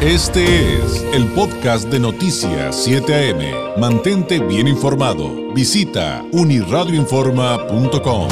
Este es el podcast de Noticias 7 AM. Mantente bien informado. Visita uniradioinforma.com.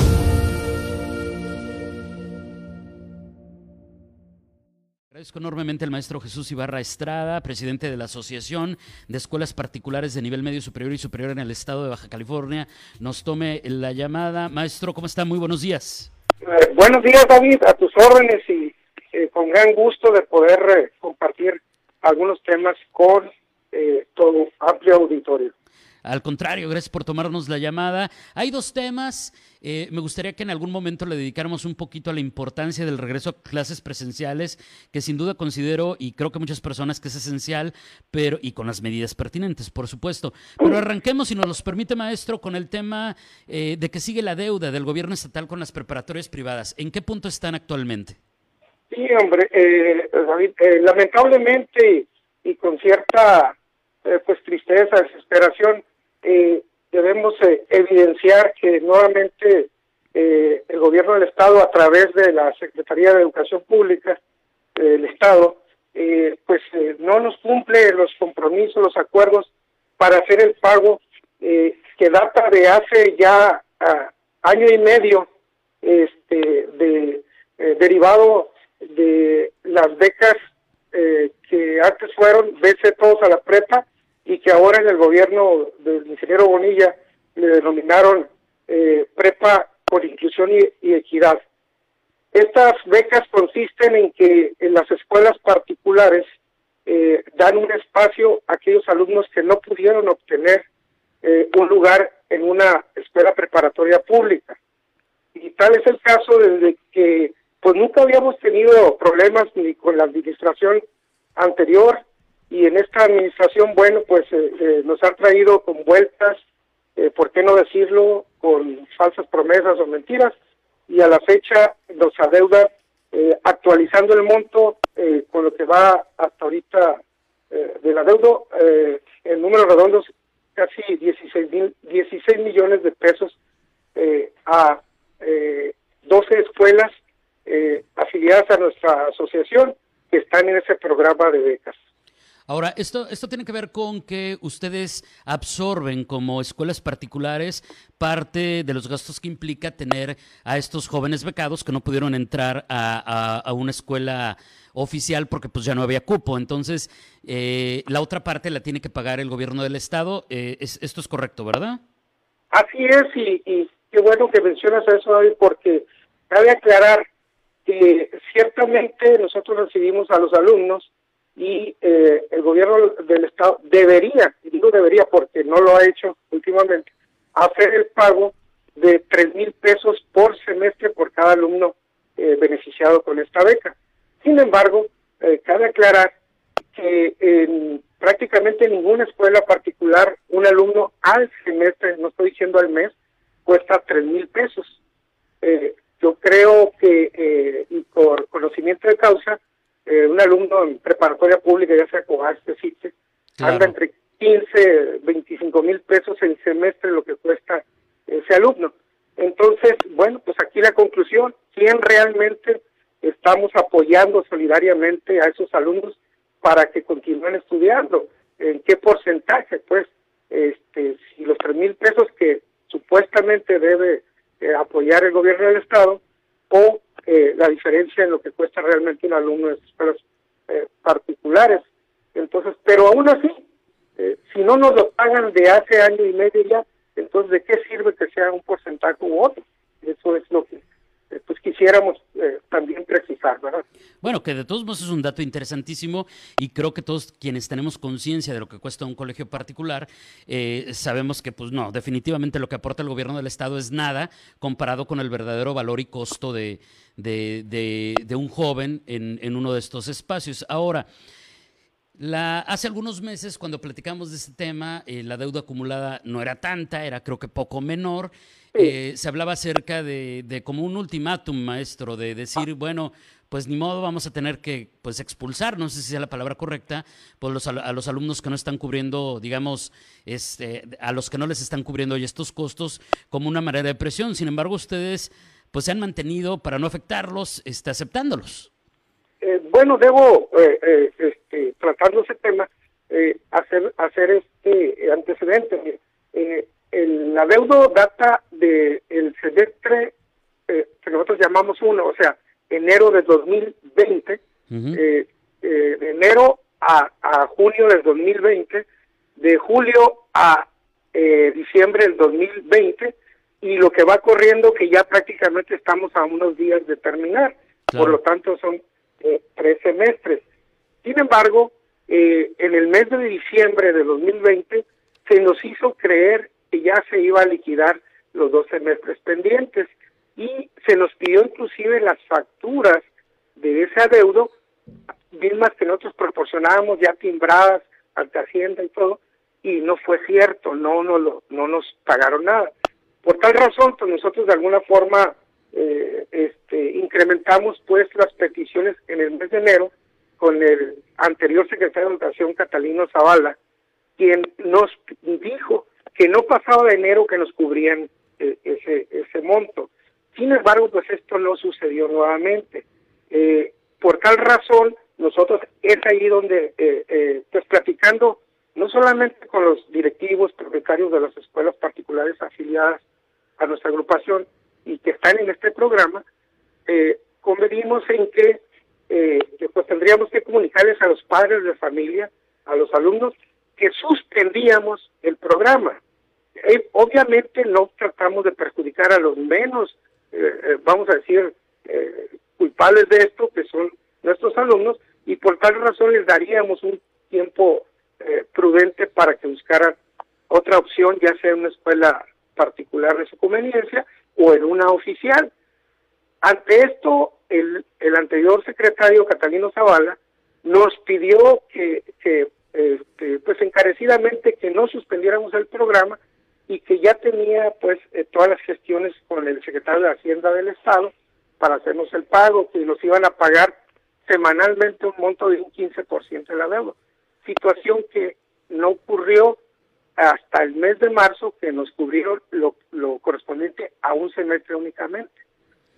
Agradezco enormemente al maestro Jesús Ibarra Estrada, presidente de la Asociación de Escuelas Particulares de Nivel Medio Superior y Superior en el Estado de Baja California. Nos tome la llamada. Maestro, ¿cómo está? Muy buenos días. Eh, buenos días, David, a tus órdenes y eh, con gran gusto de poder eh, compartir algunos temas con eh, todo amplio auditorio. Al contrario, gracias por tomarnos la llamada. Hay dos temas. Me gustaría que en algún momento le dedicáramos un poquito a la importancia del regreso a clases presenciales, que sin duda considero y creo que muchas personas que es esencial, pero y con las medidas pertinentes, por supuesto. Pero arranquemos, si nos los permite, maestro, con el tema de que sigue la deuda del gobierno estatal con las preparatorias privadas. ¿En qué punto están actualmente? Sí, hombre, eh, David, eh, lamentablemente y con cierta eh, pues tristeza, desesperación, eh, debemos evidenciar que nuevamente el gobierno del Estado, a través de la Secretaría de Educación Pública del Estado, pues no nos cumple los compromisos, los acuerdos para hacer el pago que data de hace ya ah, año y medio, este, de derivado de las becas eh, que antes fueron BC todos a la prepa y que ahora en el gobierno del ingeniero Bonilla le denominaron eh, prepa por inclusión y, equidad. Estas becas consisten en que en las escuelas particulares eh, dan un espacio a aquellos alumnos que no pudieron obtener eh, un lugar en una escuela preparatoria pública. Y tal es el caso desde que pues nunca habíamos tenido problemas ni con la administración anterior y en esta administración, bueno, pues eh, eh, nos han traído con vueltas, eh, ¿por qué no decirlo?, con falsas promesas o mentiras y a la fecha nos adeuda eh, actualizando el monto con lo que va hasta ahorita del adeudo, en números redondos, casi 16, mil, 16 millones de pesos a eh, 12 escuelas eh, afiliadas a nuestra asociación que están en ese programa de becas. Ahora, esto, esto tiene que ver con que ustedes absorben como escuelas particulares parte de los gastos que implica tener a estos jóvenes becados que no pudieron entrar a, a, a una escuela oficial porque pues ya no había cupo. Entonces, eh, la otra parte la tiene que pagar el gobierno del estado. Eh, es, esto es correcto, ¿verdad? Así es, y, y qué bueno que mencionas eso, David, porque cabe aclarar que ciertamente nosotros recibimos a los alumnos y eh, el gobierno del estado debería, y digo debería porque no lo ha hecho últimamente, hacer el pago de tres mil pesos por semestre por cada alumno eh, beneficiado con esta beca. Sin embargo, eh, cabe aclarar que en prácticamente ninguna escuela particular un alumno al semestre, no estoy diciendo al mes, cuesta tres mil pesos. Eh, yo creo que, eh, y por conocimiento de causa, eh, un alumno en preparatoria pública, ya sea COASTE, CITE, claro. anda entre 15, 25 mil pesos el semestre lo que cuesta ese alumno. Entonces, bueno, pues aquí la conclusión, ¿quién realmente estamos apoyando solidariamente a esos alumnos para que continúen estudiando? ¿En qué porcentaje? Pues, este, si los tres mil pesos que supuestamente debe eh, apoyar el gobierno del Estado o eh, la diferencia en lo que cuesta realmente un alumno en escuelas eh, particulares. Entonces, pero aún así, eh, si no nos lo pagan de hace año y medio ya, entonces ¿de qué sirve que sea un porcentaje u otro? Eso es lo que eh, pues quisiéramos eh, también precisar, ¿verdad? Bueno, que de todos modos es un dato interesantísimo y creo que todos quienes tenemos conciencia de lo que cuesta un colegio particular, eh, sabemos que pues no, definitivamente lo que aporta el gobierno del Estado es nada comparado con el verdadero valor y costo de, de, de, de un joven en, en uno de estos espacios. Ahora, la, hace algunos meses, cuando platicamos de este tema, eh, la deuda acumulada no era tanta, era creo que poco menor. Eh, se hablaba acerca de, de, como un ultimátum, maestro, de decir, bueno, pues ni modo, vamos a tener que pues expulsar, no sé si sea la palabra correcta, pues los, a los alumnos que no están cubriendo, digamos, este, a los que no les están cubriendo hoy estos costos como una manera de presión. Sin embargo, ustedes pues se han mantenido para no afectarlos, este, aceptándolos. Eh, bueno, debo eh, eh, este, tratando ese tema, eh, hacer, hacer este antecedente. Eh, el adeudo data del el semestre eh, que nosotros llamamos uno, o sea, enero de 2020, eh, eh, de enero a, a junio del 2020, de julio a eh, diciembre del 2020 y lo que va corriendo que ya prácticamente estamos a unos días de terminar. Por lo tanto, son eh, tres semestres. Sin embargo, eh, en el mes de diciembre de 2020 se nos hizo creer que ya se iba a liquidar los dos semestres pendientes y se nos pidió inclusive las facturas de ese adeudo, mismas que nosotros proporcionábamos ya timbradas ante Hacienda y todo, y no fue cierto, no, no, no nos pagaron nada. Por tal razón, pues nosotros de alguna forma eh, este, incrementamos pues las peticiones en el mes de enero con el anterior secretario de Educación, Catalino Zavala, quien nos dijo que no pasaba de enero que nos cubrían eh, ese, ese monto. Sin embargo, pues esto no sucedió nuevamente. Eh, por tal razón, nosotros es ahí donde, eh, eh, pues platicando no solamente con los directivos, propietarios de las escuelas particulares afiliadas a nuestra agrupación y que están en este programa, eh, convenimos en que, eh, pues tendríamos que comunicarles a los padres de familia, a los alumnos, que suspendíamos el programa. Eh, obviamente no tratamos de perjudicar a los menos, eh, eh, vamos a decir, culpables de esto, que son nuestros alumnos, y por tal razón les daríamos un tiempo prudente para que buscaran otra opción, ya sea una escuela particular de su conveniencia o en una oficial. Ante esto, el, el anterior secretario, Catalino Zavala, nos pidió que, que este, pues encarecidamente que no suspendiéramos el programa y que ya tenía pues eh, todas las gestiones con el secretario de Hacienda del Estado para hacernos el pago, que nos iban a pagar semanalmente un monto de un 15% de la deuda. Situación que no ocurrió hasta el mes de marzo, que nos cubrieron lo, lo correspondiente a un semestre únicamente.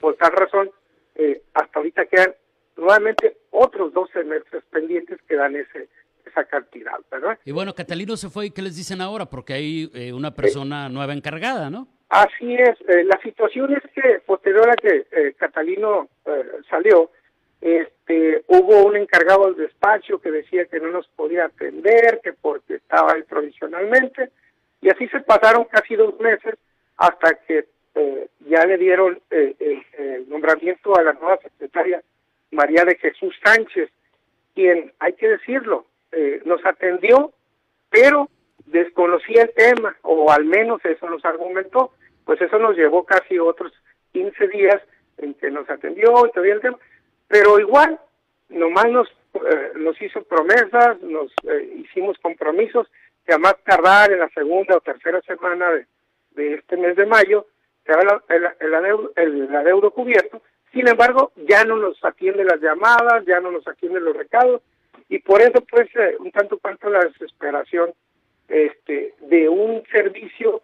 Por tal razón, eh, hasta ahorita quedan nuevamente otros dos semestres pendientes que dan ese esa cantidad, ¿verdad? Y bueno, Catalino se fue y ¿qué les dicen ahora? Porque hay eh, una persona nueva encargada, ¿no? Así es, eh, la situación es que posterior a que eh, Catalino eh, salió, este, hubo un encargado del despacho que decía que no nos podía atender, que porque estaba ahí provisionalmente, y así se pasaron casi dos meses hasta que eh, ya le dieron eh, el, nombramiento a la nueva secretaria María de Jesús Sánchez, quien, hay que decirlo, eh, nos atendió, pero desconocía el tema, o al menos eso nos argumentó, pues eso nos llevó casi otros 15 días en que nos atendió y todavía el tema, pero igual, nomás nos, eh, nos hizo promesas, nos eh, hicimos compromisos, que a más tardar en la segunda o tercera semana de, este mes de mayo, se el, el, el, adeudo, el adeudo cubierto, sin embargo, ya no nos atiende las llamadas, ya no nos atiende los recados, y por eso pues eh, un tanto cuanto la desesperación este de un servicio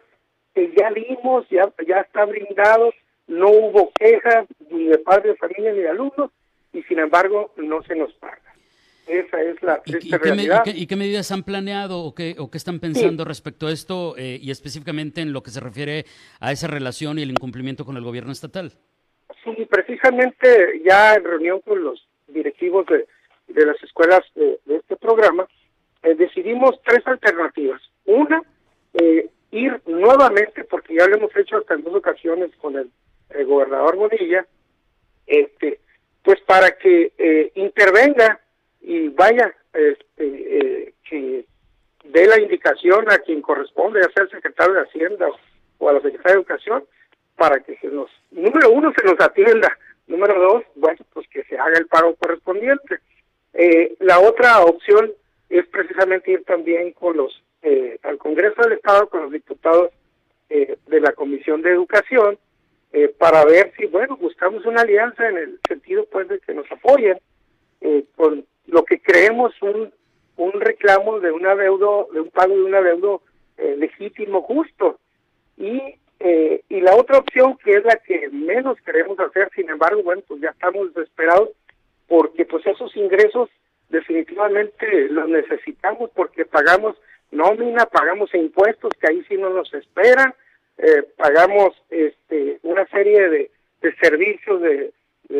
que ya dimos, ya, ya está brindado, no hubo quejas ni de padres familia ni de alumnos, y sin embargo no se nos paga. Esa es la triste ¿Y, qué, realidad. y, qué, ¿Y, qué, medidas han planeado o qué, o qué están pensando sí. respecto a esto eh, y específicamente en lo que se refiere a esa relación y el incumplimiento con el gobierno estatal? Sí, precisamente ya en reunión con los directivos de, de las escuelas de, de este programa, eh, decidimos tres alternativas. Una, eh, ir nuevamente, porque ya lo hemos hecho hasta en dos ocasiones con el, el gobernador Bonilla, este, pues para que eh, intervenga y vaya, este, eh, que dé la indicación a quien corresponde, ya sea el secretario de Hacienda o, o a la secretaria de Educación, para que se nos, número uno, se nos atienda, número dos, bueno, pues que se haga el pago correspondiente. Eh, la otra opción es precisamente ir también con los eh, al Congreso del Estado, con los diputados eh, de la Comisión de Educación, eh, para ver si, bueno, buscamos una alianza en el sentido, pues, de que nos apoyen eh, con lo que creemos un, un reclamo de un adeudo, de un pago de un adeudo eh, legítimo, justo. Y, eh, y la otra opción, que es la que menos queremos hacer, sin embargo, bueno, pues ya estamos desesperados, porque pues esos ingresos definitivamente lo necesitamos porque pagamos nómina, pagamos impuestos que ahí sí no nos esperan, eh, pagamos este, una serie de, servicios de,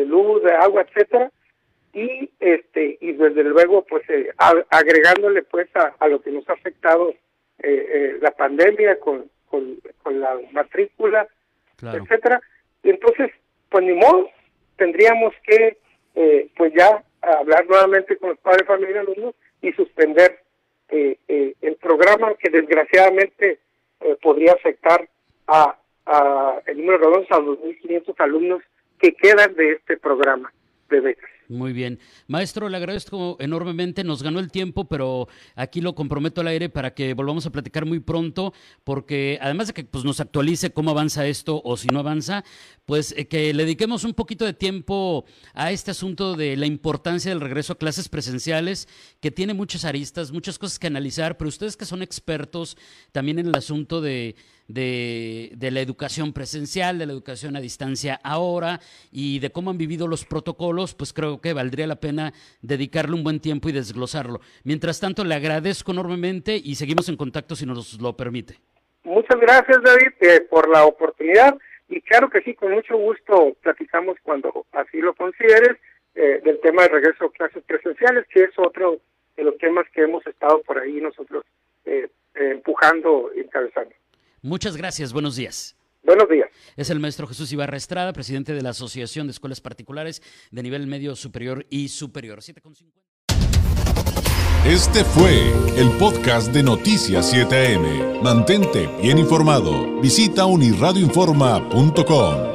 luz, de agua, etcétera, y este y desde luego pues eh, agregándole pues a, lo que nos ha afectado eh, la pandemia con, con, la matrícula, etcétera, y entonces pues ni modo tendríamos que pues ya hablar nuevamente con los padres de familia y alumnos y suspender eh, eh, el programa que desgraciadamente eh, podría afectar a, el número de a los 2.500 alumnos que quedan de este programa de becas. Muy bien. Maestro, le agradezco enormemente. Nos ganó el tiempo, pero aquí lo comprometo al aire para que volvamos a platicar muy pronto, porque además de que pues, nos actualice cómo avanza esto o si no avanza, pues eh, que le dediquemos un poquito de tiempo a este asunto de la importancia del regreso a clases presenciales, que tiene muchas aristas, muchas cosas que analizar, pero ustedes que son expertos también en el asunto de de, de, la educación presencial, de la educación a distancia ahora y de cómo han vivido los protocolos, pues creo que valdría la pena dedicarle un buen tiempo y desglosarlo. Mientras tanto, le agradezco enormemente y seguimos en contacto si nos lo permite. Muchas gracias, David, eh, por la oportunidad y claro que sí, con mucho gusto platicamos cuando así lo consideres eh, del tema de regreso a clases presenciales, que es otro de los temas que hemos estado por ahí nosotros eh, empujando, encabezando. Muchas gracias, buenos días. Buenos días. Es el maestro Jesús Ibarra Estrada, presidente de la Asociación de Escuelas Particulares de Nivel Medio Superior y Superior. Este fue el podcast de Noticias 7am. Mantente bien informado. Visita unirradioinforma.com.